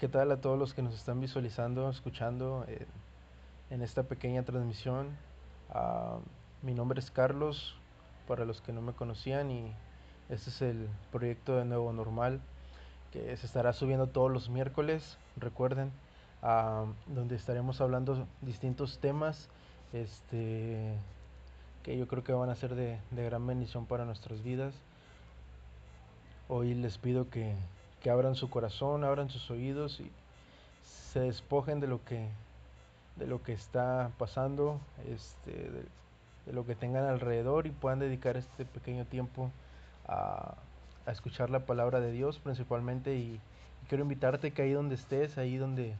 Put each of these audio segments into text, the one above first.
¿Qué tal a todos los que nos están visualizando, escuchando eh, en esta pequeña transmisión? Uh, mi nombre es Carlos, para los que no me conocían, y este es el proyecto de Nuevo Normal que se estará subiendo todos los miércoles, recuerden, uh, donde estaremos hablando distintos temas este, que yo creo que van a ser de gran bendición para nuestras vidas. Hoy les pido que, que abran su corazón, abran sus oídos y se despojen de lo que de lo que está pasando, este, de, lo que tengan alrededor y puedan dedicar este pequeño tiempo a, escuchar la palabra de Dios principalmente. Y, quiero invitarte que ahí donde estés, ahí donde,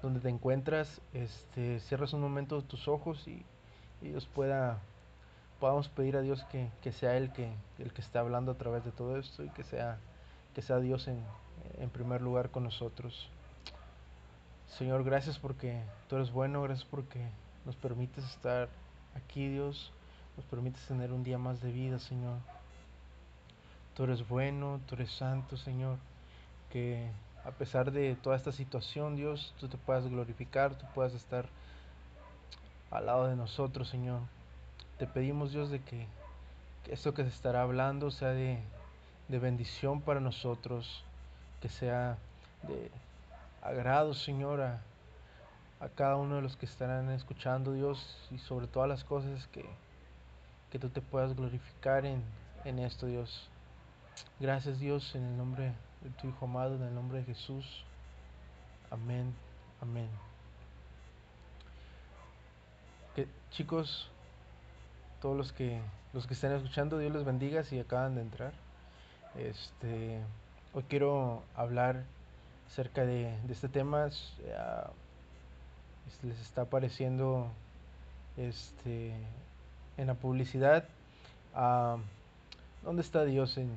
donde te encuentras, este, cierres un momento tus ojos y, y Dios pueda podamos pedir a Dios que, que, sea Él que, el que esté hablando a través de todo esto y que sea, que sea Dios en, en primer lugar con nosotros. Señor, gracias porque tú eres bueno, gracias porque nos permites estar aquí, Dios, nos permites tener un día más de vida, Señor. Tú eres bueno, tú eres santo, Señor, que a pesar de toda esta situación, Dios, tú te puedas glorificar, tú puedas estar al lado de nosotros, Señor te pedimos Dios de que, que esto que se estará hablando sea de, de, bendición para nosotros, que sea de agrado Señor a, cada uno de los que estarán escuchando Dios y sobre todas las cosas que, que tú te puedas glorificar en, en esto Dios. Gracias Dios en el nombre de tu Hijo amado, en el nombre de Jesús. Amén, amén. Que, chicos, todos los que los que estén escuchando, Dios les bendiga si acaban de entrar. Este, hoy quiero hablar acerca de, de este tema. Uh, les está apareciendo este, en la publicidad. Uh, ¿Dónde está Dios en,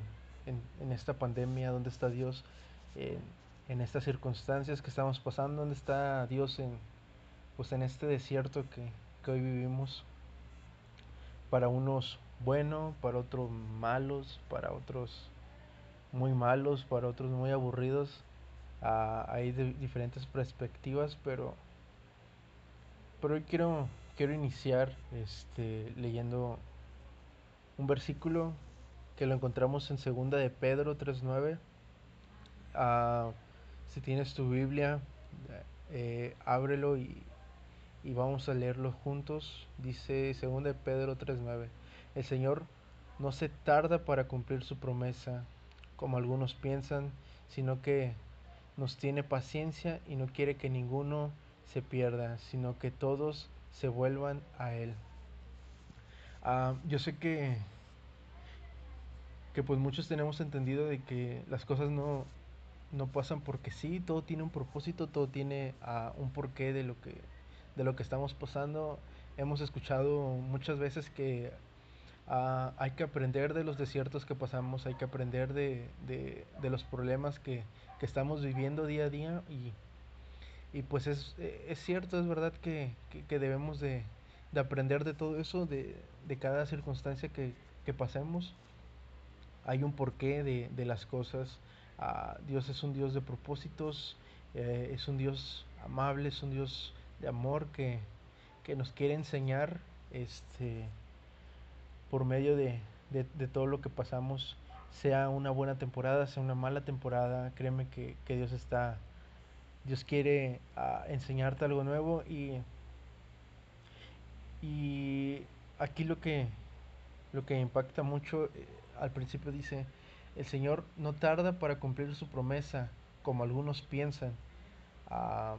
en, en, esta pandemia? ¿Dónde está Dios en, en, estas circunstancias que estamos pasando? ¿Dónde está Dios en, pues en este desierto que, que hoy vivimos? para unos bueno, para otros malos, para otros muy malos, para otros muy aburridos. Uh, hay de diferentes perspectivas, pero pero hoy quiero quiero iniciar este leyendo un versículo que lo encontramos en segunda de Pedro 3:9. Uh, si tienes tu Biblia, eh, ábrelo y y vamos a leerlo juntos. Dice 2 de Pedro 3:9. El Señor no se tarda para cumplir su promesa, como algunos piensan, sino que nos tiene paciencia y no quiere que ninguno se pierda, sino que todos se vuelvan a Él. Uh, yo sé que que pues muchos tenemos entendido de que las cosas no, no pasan porque sí, todo tiene un propósito, todo tiene uh, un porqué de lo que de lo que estamos pasando. Hemos escuchado muchas veces que uh, hay que aprender de los desiertos que pasamos, hay que aprender de, de, los problemas que, que, estamos viviendo día a día y, y pues es, es, cierto, es verdad que, que, debemos de, de, aprender de todo eso, de, cada circunstancia que, pasemos. Hay un porqué de, las cosas. Uh, Dios es un Dios de propósitos, eh, es un Dios amable, es un Dios de amor que, que nos quiere enseñar este, por medio de, de, de, todo lo que pasamos, sea una buena temporada, sea una mala temporada, créeme que, que Dios está, Dios quiere uh, enseñarte algo nuevo y, y aquí lo que, lo que impacta mucho, eh, al principio dice, el Señor no tarda para cumplir su promesa, como algunos piensan. Uh,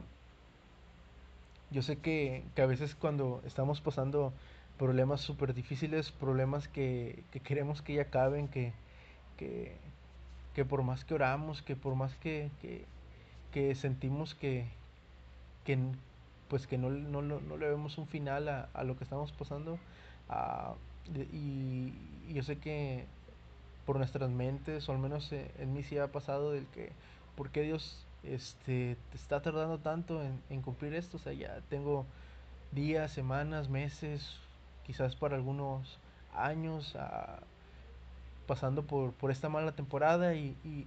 yo sé que, que, a veces cuando estamos pasando problemas súper difíciles, problemas que, que, queremos que ya acaben, que, que, que, por más que oramos, que por más que, que sentimos que, pues que no, no, no, le vemos un final a, a lo que estamos pasando, uh, y, y, yo sé que por nuestras mentes, o al menos en mí sí ha pasado, del que, ¿por qué Dios este, te está tardando tanto en, en, cumplir esto, o sea, ya tengo días, semanas, meses, quizás para algunos años uh, pasando por, por, esta mala temporada y, y,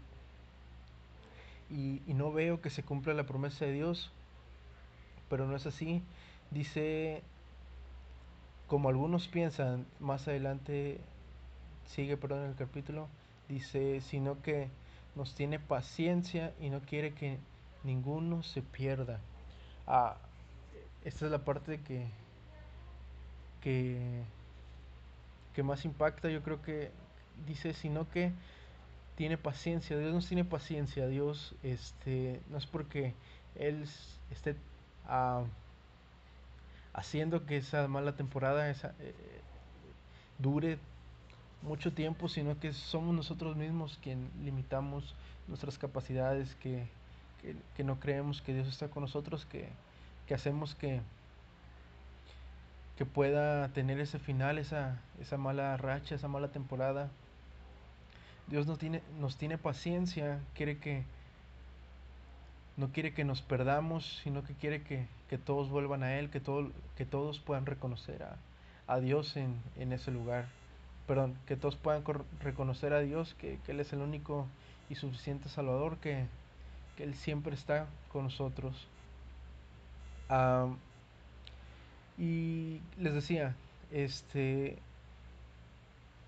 y, y no veo que se cumpla la promesa de Dios, pero no es así. Dice, como algunos piensan, más adelante sigue, perdón, el capítulo, dice, sino que nos tiene paciencia y no quiere que ninguno se pierda. Ah, esta es la parte que, que, que más impacta, yo creo que dice, sino que tiene paciencia, Dios nos tiene paciencia, Dios este, no es porque Él esté uh, haciendo que esa mala temporada esa, eh, dure mucho tiempo, sino que somos nosotros mismos quien limitamos nuestras capacidades, que, que, que no creemos que Dios está con nosotros, que, que hacemos que, que pueda tener ese final, esa, esa mala racha, esa mala temporada. Dios nos tiene, nos tiene paciencia, quiere que no quiere que nos perdamos, sino que quiere que, que todos vuelvan a Él, que, todo, que todos puedan reconocer a, a Dios en, en, ese lugar. Perdón, que todos puedan reconocer a Dios, que, que, Él es el único y suficiente Salvador, que, que Él siempre está con nosotros. Y les decía, este,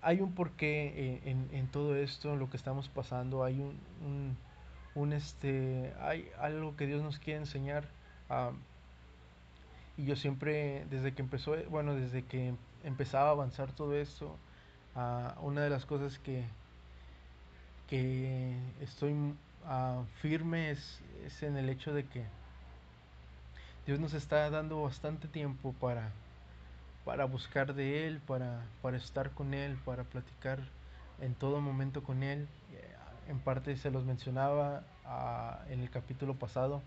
hay un porqué en, en, todo esto, en lo que estamos pasando, hay un, un, este, hay algo que Dios nos quiere enseñar. Um, y yo siempre, desde que empezó, bueno, desde que empezaba a avanzar todo esto, uh, una de las cosas que, que estoy uh, firme es, es en el hecho de que Dios nos está dando bastante tiempo para, para buscar de Él, para, para estar con Él, para platicar en todo momento con Él. En parte se los mencionaba uh, en el capítulo pasado.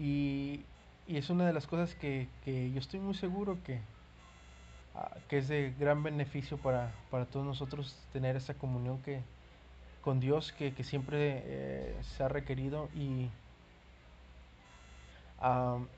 Y, y, es una de las cosas que, que yo estoy muy seguro que, uh, que es de gran beneficio para, para, todos nosotros tener esa comunión que, con Dios que, que siempre eh, se ha requerido y Um,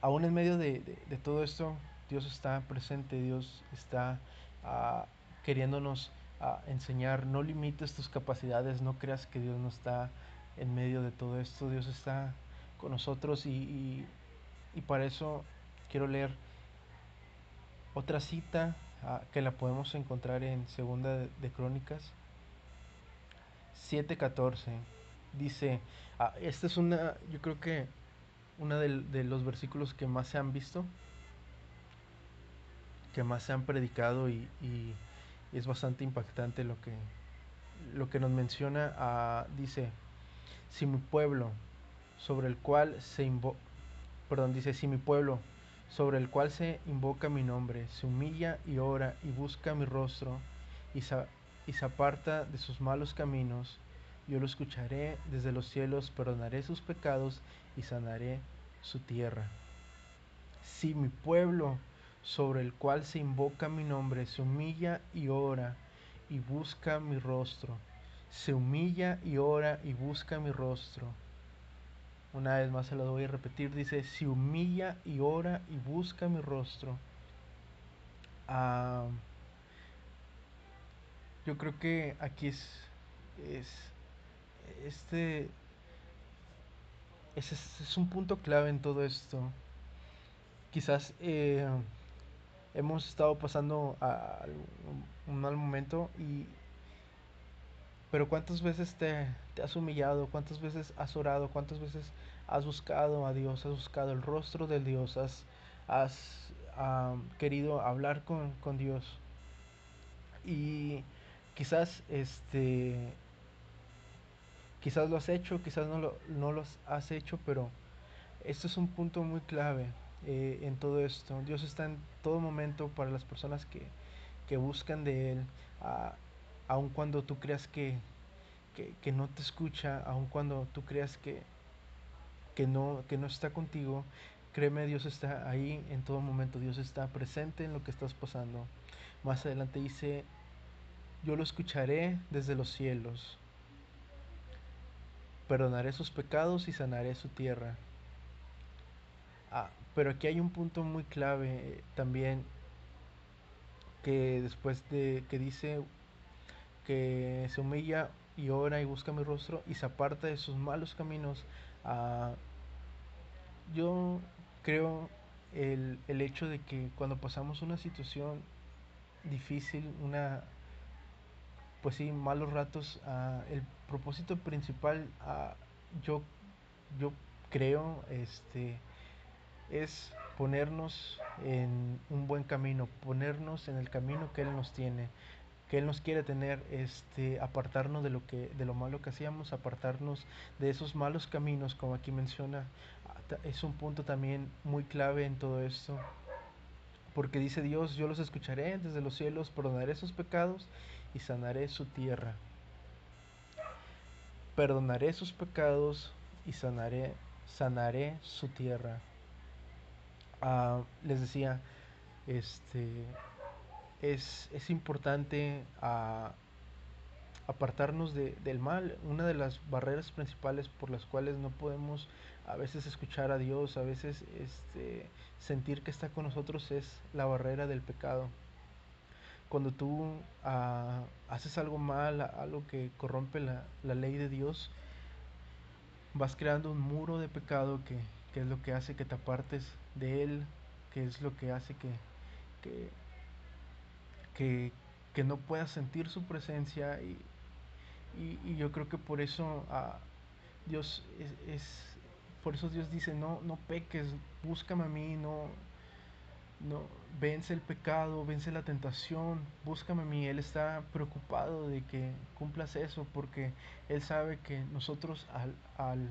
aún en medio de, de, todo esto, Dios está presente, Dios está uh, queriéndonos uh, enseñar. No limites tus capacidades, no creas que Dios no está en medio de todo esto. Dios está con nosotros y, y, para eso quiero leer otra cita uh, que la podemos encontrar en Segunda de, de Crónicas 7:14. Dice, esta es una, yo creo que uno de, los versículos que más se han visto, que más se han predicado y, es bastante impactante lo que, lo que nos menciona. Dice, si mi pueblo sobre el cual se invoca, perdón, dice, si mi pueblo sobre el cual se invoca mi nombre se humilla y ora y busca mi rostro y y se aparta de sus malos caminos, yo lo escucharé desde los cielos, perdonaré sus pecados y sanaré su tierra. Si mi pueblo sobre el cual se invoca mi nombre se humilla y ora y busca mi rostro, se humilla y ora y busca mi rostro. Una vez más se lo voy a repetir, dice, se humilla y ora y busca mi rostro. Uh, yo creo que aquí es, es este ese es, un punto clave en todo esto. Quizás eh, hemos estado pasando a, un mal momento y pero cuántas veces te, has humillado, cuántas veces has orado, cuántas veces has buscado a Dios, has buscado el rostro de Dios, has, has querido hablar con, con Dios. Y quizás este Quizás lo has hecho, quizás no lo, no has hecho, pero esto es un punto muy clave eh, en todo esto. Dios está en todo momento para las personas que, que buscan de Él, aun cuando tú creas que, que, que, no te escucha, aun cuando tú creas que, que, no, que no está contigo. Créeme, Dios está ahí en todo momento, Dios está presente en lo que estás pasando. Más adelante dice, yo lo escucharé desde los cielos perdonaré sus pecados y sanaré su tierra. Ah, pero aquí hay un punto muy clave eh, también que después de que dice que se humilla y ora y busca mi rostro y se aparta de sus malos caminos. Uh, yo creo el, el hecho de que cuando pasamos una situación difícil, una pues sí, malos ratos, uh, el propósito principal, uh, yo, yo creo, este, es ponernos en un buen camino, ponernos en el camino que Él nos tiene, que Él nos quiere tener, este, apartarnos de lo que, de lo malo que hacíamos, apartarnos de esos malos caminos, como aquí menciona, es un punto también muy clave en todo esto. Porque dice Dios, yo los escucharé desde los cielos, perdonaré sus pecados y sanaré su tierra. Perdonaré sus pecados y sanaré, sanaré su tierra. Uh, les decía, este, es, es importante uh, apartarnos de, del mal. Una de las barreras principales por las cuales no podemos a veces escuchar a Dios, a veces este, sentir que está con nosotros es la barrera del pecado cuando tú uh, haces algo mal, algo que corrompe la, ley de Dios, vas creando un muro de pecado que, es lo que hace que te apartes de Él, que es lo que hace que, no puedas sentir su presencia. Y, yo creo que por eso uh, Dios es, por eso Dios dice no no peques búscame a mí no no, vence el pecado, vence la tentación, búscame a mí. Él está preocupado de que cumplas eso porque Él sabe que nosotros al, al,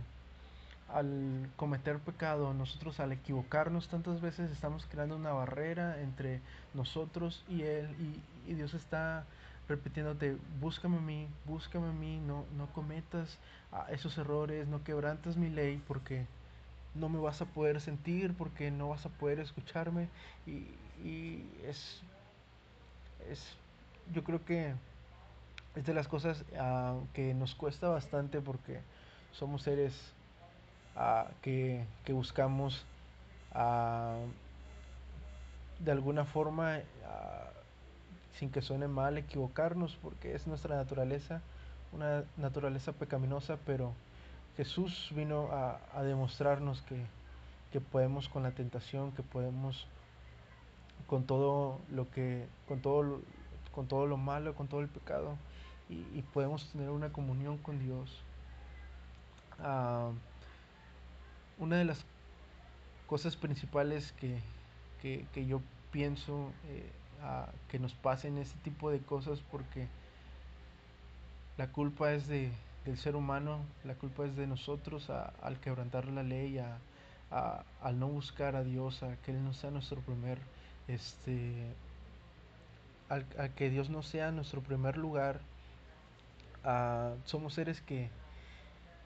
al cometer pecado, nosotros al equivocarnos tantas veces estamos creando una barrera entre nosotros y Él y, y Dios está repitiéndote, búscame a mí, búscame a mí, no, no cometas ah, esos errores, no quebrantes mi ley porque no me vas a poder sentir porque no vas a poder escucharme. Y, y es, es, yo creo que es de las cosas uh, que nos cuesta bastante porque somos seres uh, que, que, buscamos uh, de alguna forma sin que suene mal equivocarnos porque es nuestra naturaleza una naturaleza pecaminosa pero Jesús vino a, a demostrarnos que, que, podemos con la tentación, que podemos con todo lo que, con todo, con todo lo malo, con todo el pecado, y, y podemos tener una comunión con Dios. Uh, una de las cosas principales que, que, que yo pienso eh, que nos pasen este tipo de cosas porque la culpa es de, del ser humano, la culpa es de nosotros a, al quebrantar la ley, a, al no buscar a Dios, a que Él no sea nuestro primer, este, al, a que Dios no sea nuestro primer lugar. somos seres que,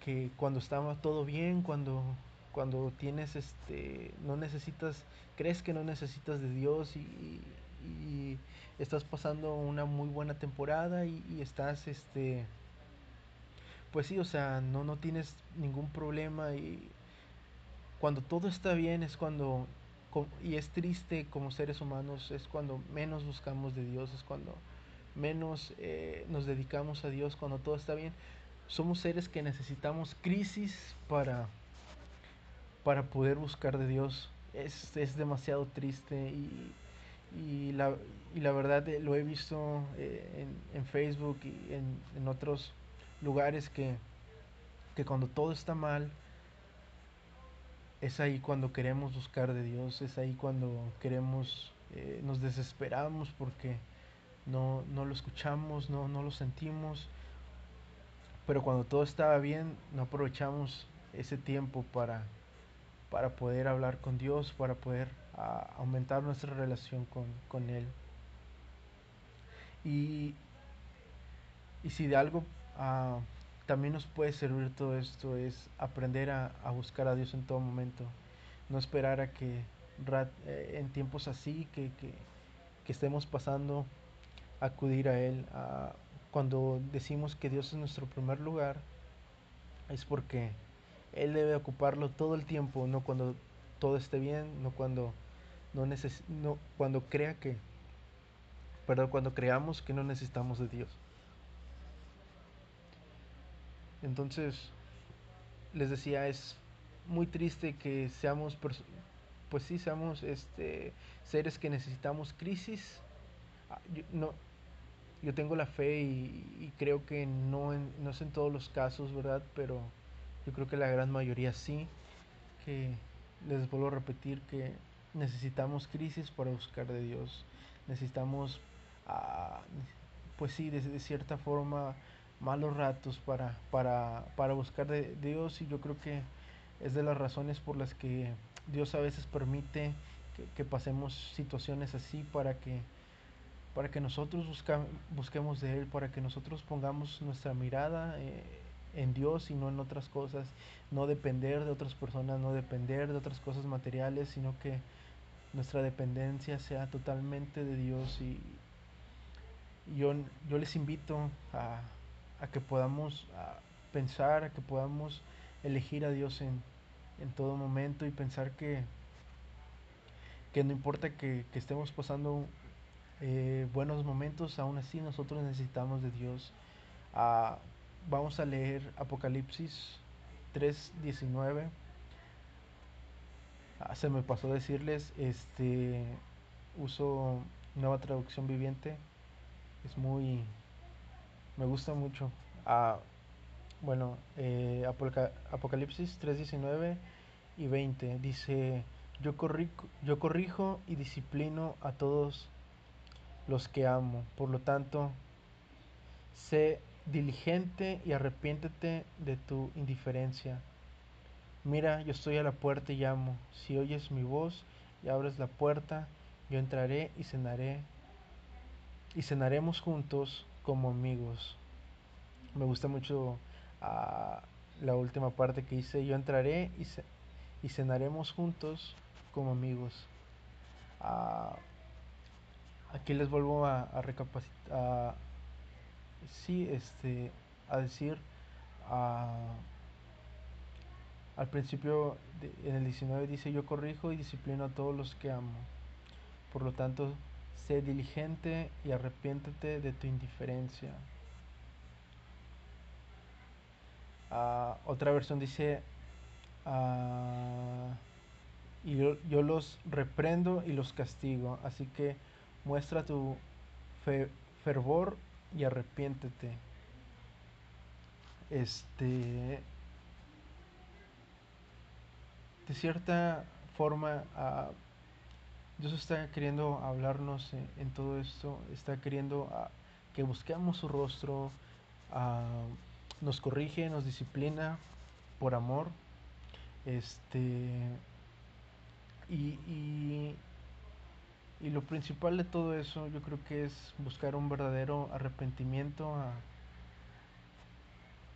que cuando estaba todo bien, cuando, cuando tienes, este, no necesitas, crees que no necesitas de Dios y, y estás pasando una muy buena temporada y, y estás, este, pues sí, o sea, no, no tienes ningún problema y cuando todo está bien es cuando, y es triste como seres humanos, es cuando menos buscamos de Dios, es cuando menos eh, nos dedicamos a Dios, cuando todo está bien. Somos seres que necesitamos crisis para, para poder buscar de Dios. Es, es demasiado triste y, y, la, y la verdad eh, lo he visto eh, en, en, Facebook y en, en otros lugares que, que cuando todo está mal, es ahí cuando queremos buscar de Dios, es ahí cuando queremos, eh, nos desesperamos porque no, no lo escuchamos, no, no lo sentimos, pero cuando todo estaba bien, no aprovechamos ese tiempo para, para poder hablar con Dios, para poder aumentar nuestra relación con, con Él. Y, y si de algo uh, también nos puede servir todo esto, es aprender a, a, buscar a Dios en todo momento, no esperar a que eh, en tiempos así que, que, que, estemos pasando, acudir a Él. Uh, cuando decimos que Dios es nuestro primer lugar, es porque Él debe ocuparlo todo el tiempo, no cuando todo esté bien, no cuando, no neces no, cuando crea que, perdón, cuando creamos que no necesitamos de Dios. Entonces, les decía, es muy triste que seamos, pues sí, seamos este, seres que necesitamos crisis. Ah, yo, no, yo tengo la fe y, creo que no, no es en todos los casos, ¿verdad? Pero yo creo que la gran mayoría sí. Que les vuelvo a repetir que necesitamos crisis para buscar de Dios. Necesitamos, ah, pues sí, de, cierta forma, malos ratos para, para, para buscar de Dios. Y yo creo que es de las razones por las que Dios a veces permite que, pasemos situaciones así para que para que nosotros busquemos de Él, para que nosotros pongamos nuestra mirada eh, en Dios y no en otras cosas, no depender de otras personas, no depender de otras cosas materiales, sino que nuestra dependencia sea totalmente de Dios y yo, yo les invito a, a que podamos pensar, a que podamos elegir a Dios en, en todo momento y pensar que, que no importa que, estemos pasando eh, buenos momentos, aún así nosotros necesitamos de Dios. Ah, vamos a leer Apocalipsis 3.19. Ah, se me pasó decirles, este uso nueva traducción viviente. Es muy, me gusta mucho. Ah, bueno, eh, Apocalipsis 3.19 y 20 dice, yo, yo corrijo y disciplino a todos los que amo. Por lo tanto, sé diligente y arrepiéntete de tu indiferencia. Mira, yo estoy a la puerta y llamo. Si oyes mi voz y abres la puerta, yo entraré y cenaré. Y cenaremos juntos como amigos. Me gusta mucho a la última parte que dice, yo entraré y, y cenaremos juntos como amigos. aquí les vuelvo a, a recapacitar, sí, este, a decir, al principio en el 19 dice, yo corrijo y disciplino a todos los que amo. Por lo tanto, sé diligente y arrepiéntete de tu indiferencia. Ah, otra versión dice, ah, y yo, los reprendo y los castigo, así que muestra tu fervor y arrepiéntete. Este, de cierta forma, ah, Dios está queriendo hablarnos en, todo esto, está queriendo que busquemos su rostro, nos corrige, nos disciplina por amor. Este. Y, y, lo principal de todo eso, yo creo que es buscar un verdadero arrepentimiento a,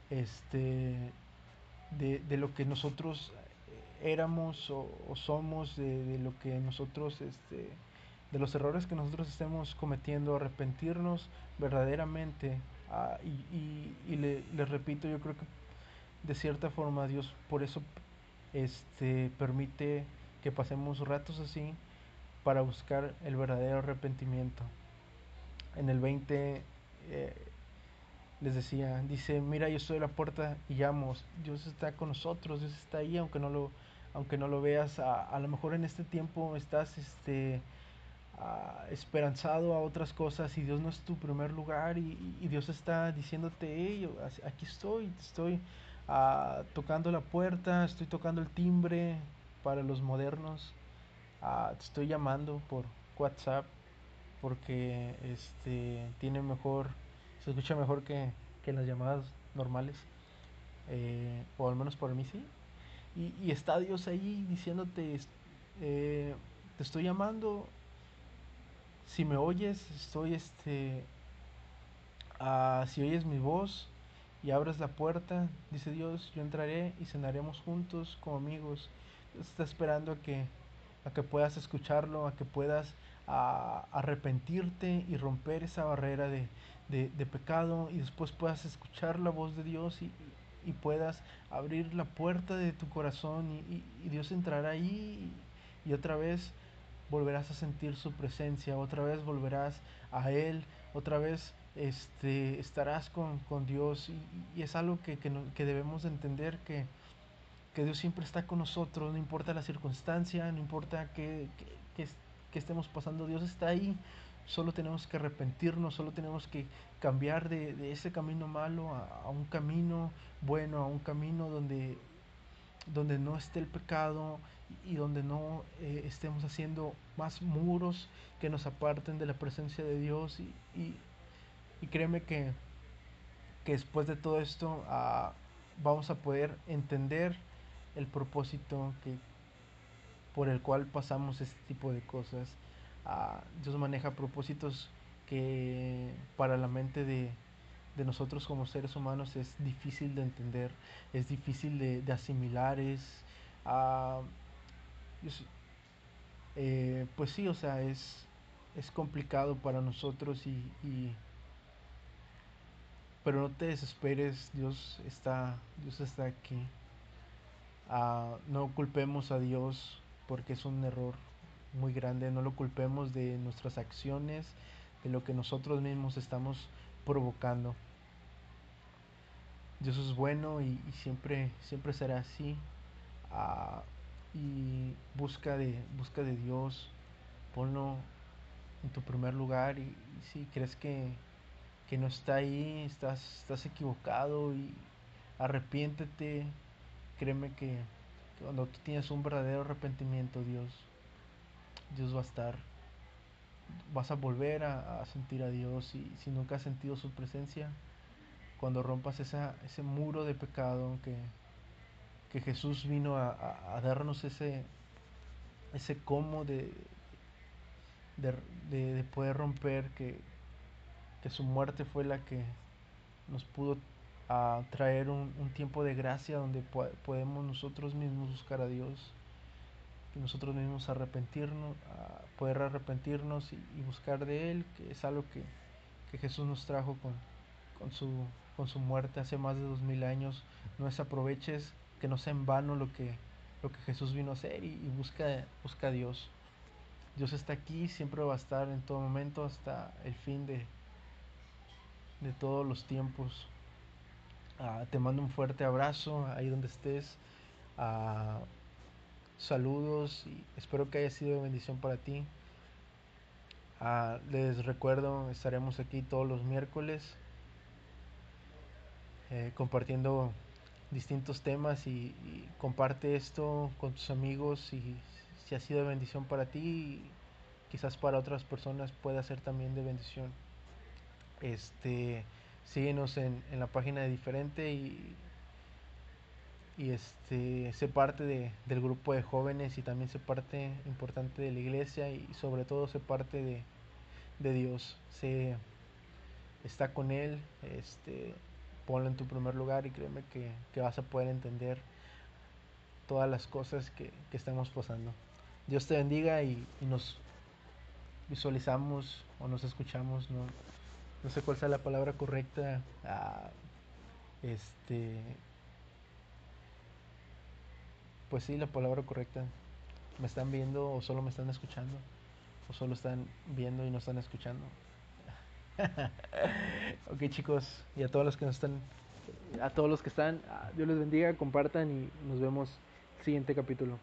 este, de, lo que nosotros éramos o, somos, de, lo que nosotros, este, de los errores que nosotros estemos cometiendo, arrepentirnos verdaderamente Ah, y, le, les repito, yo creo que de cierta forma Dios por eso este, permite que pasemos ratos así para buscar el verdadero arrepentimiento. En el 20 eh, les decía, dice, mira, yo estoy a la puerta y llamo, Dios está con nosotros, Dios está ahí, aunque no lo, aunque no lo veas, a, a lo mejor en este tiempo estás este, esperanzado a otras cosas y Dios no es tu primer lugar y, Dios está diciéndote, aquí estoy, estoy tocando la puerta, estoy tocando el timbre para los modernos, te estoy llamando por WhatsApp porque este tiene mejor, se escucha mejor que, que las llamadas normales, eh, o al menos por mí sí. Y, está Dios ahí diciéndote, eh, te estoy llamando, si me oyes, estoy este, ah, si oyes mi voz y abres la puerta, dice Dios, yo entraré y cenaremos juntos como amigos. Dios está esperando a que, a que puedas escucharlo, a que puedas ah, arrepentirte y romper esa barrera de, pecado y después puedas escuchar la voz de Dios y, puedas abrir la puerta de tu corazón y, y Dios entrará ahí y otra vez volverás a sentir su presencia, otra vez volverás a Él, otra vez este, estarás con, con Dios. Y, y, es algo que, que, no, que debemos entender que, que, Dios siempre está con nosotros, no importa la circunstancia, no importa que, que, estemos pasando, Dios está ahí, solo tenemos que arrepentirnos, solo tenemos que cambiar de, ese camino malo a, un camino bueno, a un camino donde, donde no esté el pecado y donde no eh, estemos haciendo más muros que nos aparten de la presencia de Dios. Y, y créeme que, que después de todo esto uh, vamos a poder entender el propósito que, por el cual pasamos este tipo de cosas. Uh, Dios maneja propósitos que para la mente de, de, nosotros como seres humanos es difícil de entender, es difícil de, asimilar, es... Uh, eh, pues sí, o sea, es, es complicado para nosotros y, pero no te desesperes, Dios está, Dios está aquí. Uh, no culpemos a Dios porque es un error muy grande, no lo culpemos de nuestras acciones, de lo que nosotros mismos estamos provocando. Dios es bueno y, siempre, siempre será así. Uh, y busca de, busca de Dios, ponlo en tu primer lugar y, y si crees que que no está ahí, estás, estás equivocado y arrepiéntete. Créeme que, cuando tú tienes un verdadero arrepentimiento, Dios, Dios va a estar. Vas a volver a, sentir a Dios y si nunca has sentido su presencia, cuando rompas esa, ese muro de pecado que, que Jesús vino a, a, darnos ese, ese cómo de, de, de, de poder romper, que, que su muerte fue la que nos pudo a traer un, un, tiempo de gracia donde po podemos nosotros mismos buscar a Dios, que nosotros mismos arrepentirnos, a poder arrepentirnos y, y, buscar de Él, que es algo que, que Jesús nos trajo con, con, su, con su muerte hace más de dos mil años. No desaproveches que no sea en vano lo que, lo que Jesús vino a hacer y, y busca, busca a Dios. Dios está aquí, siempre va a estar en todo momento hasta el fin de, de todos los tiempos. Uh, te mando un fuerte abrazo ahí donde estés. Uh, saludos y espero que haya sido de bendición para ti. Uh, les recuerdo, estaremos aquí todos los miércoles eh, compartiendo distintos temas y, y, comparte esto con tus amigos y si ha sido de bendición para ti, quizás para otras personas pueda ser también de bendición. Este, síguenos en, en la página de diferente y, y este, sé parte de, del grupo de jóvenes y también sé parte importante de la iglesia y sobre todo sé parte de, de Dios. Sé, está con Él, este, ponlo en tu primer lugar y créeme que, que vas a poder entender todas las cosas que, que estamos pasando. Dios te bendiga y, y nos visualizamos o nos escuchamos ¿no? No sé cuál sea la palabra correcta, este, pues sí, la palabra correcta. ¿Me están viendo o solo me están escuchando? ¿O solo están viendo y no están escuchando? ok chicos, y a todos los que nos están, a todos los que están, Dios les bendiga, compartan y nos vemos el siguiente capítulo.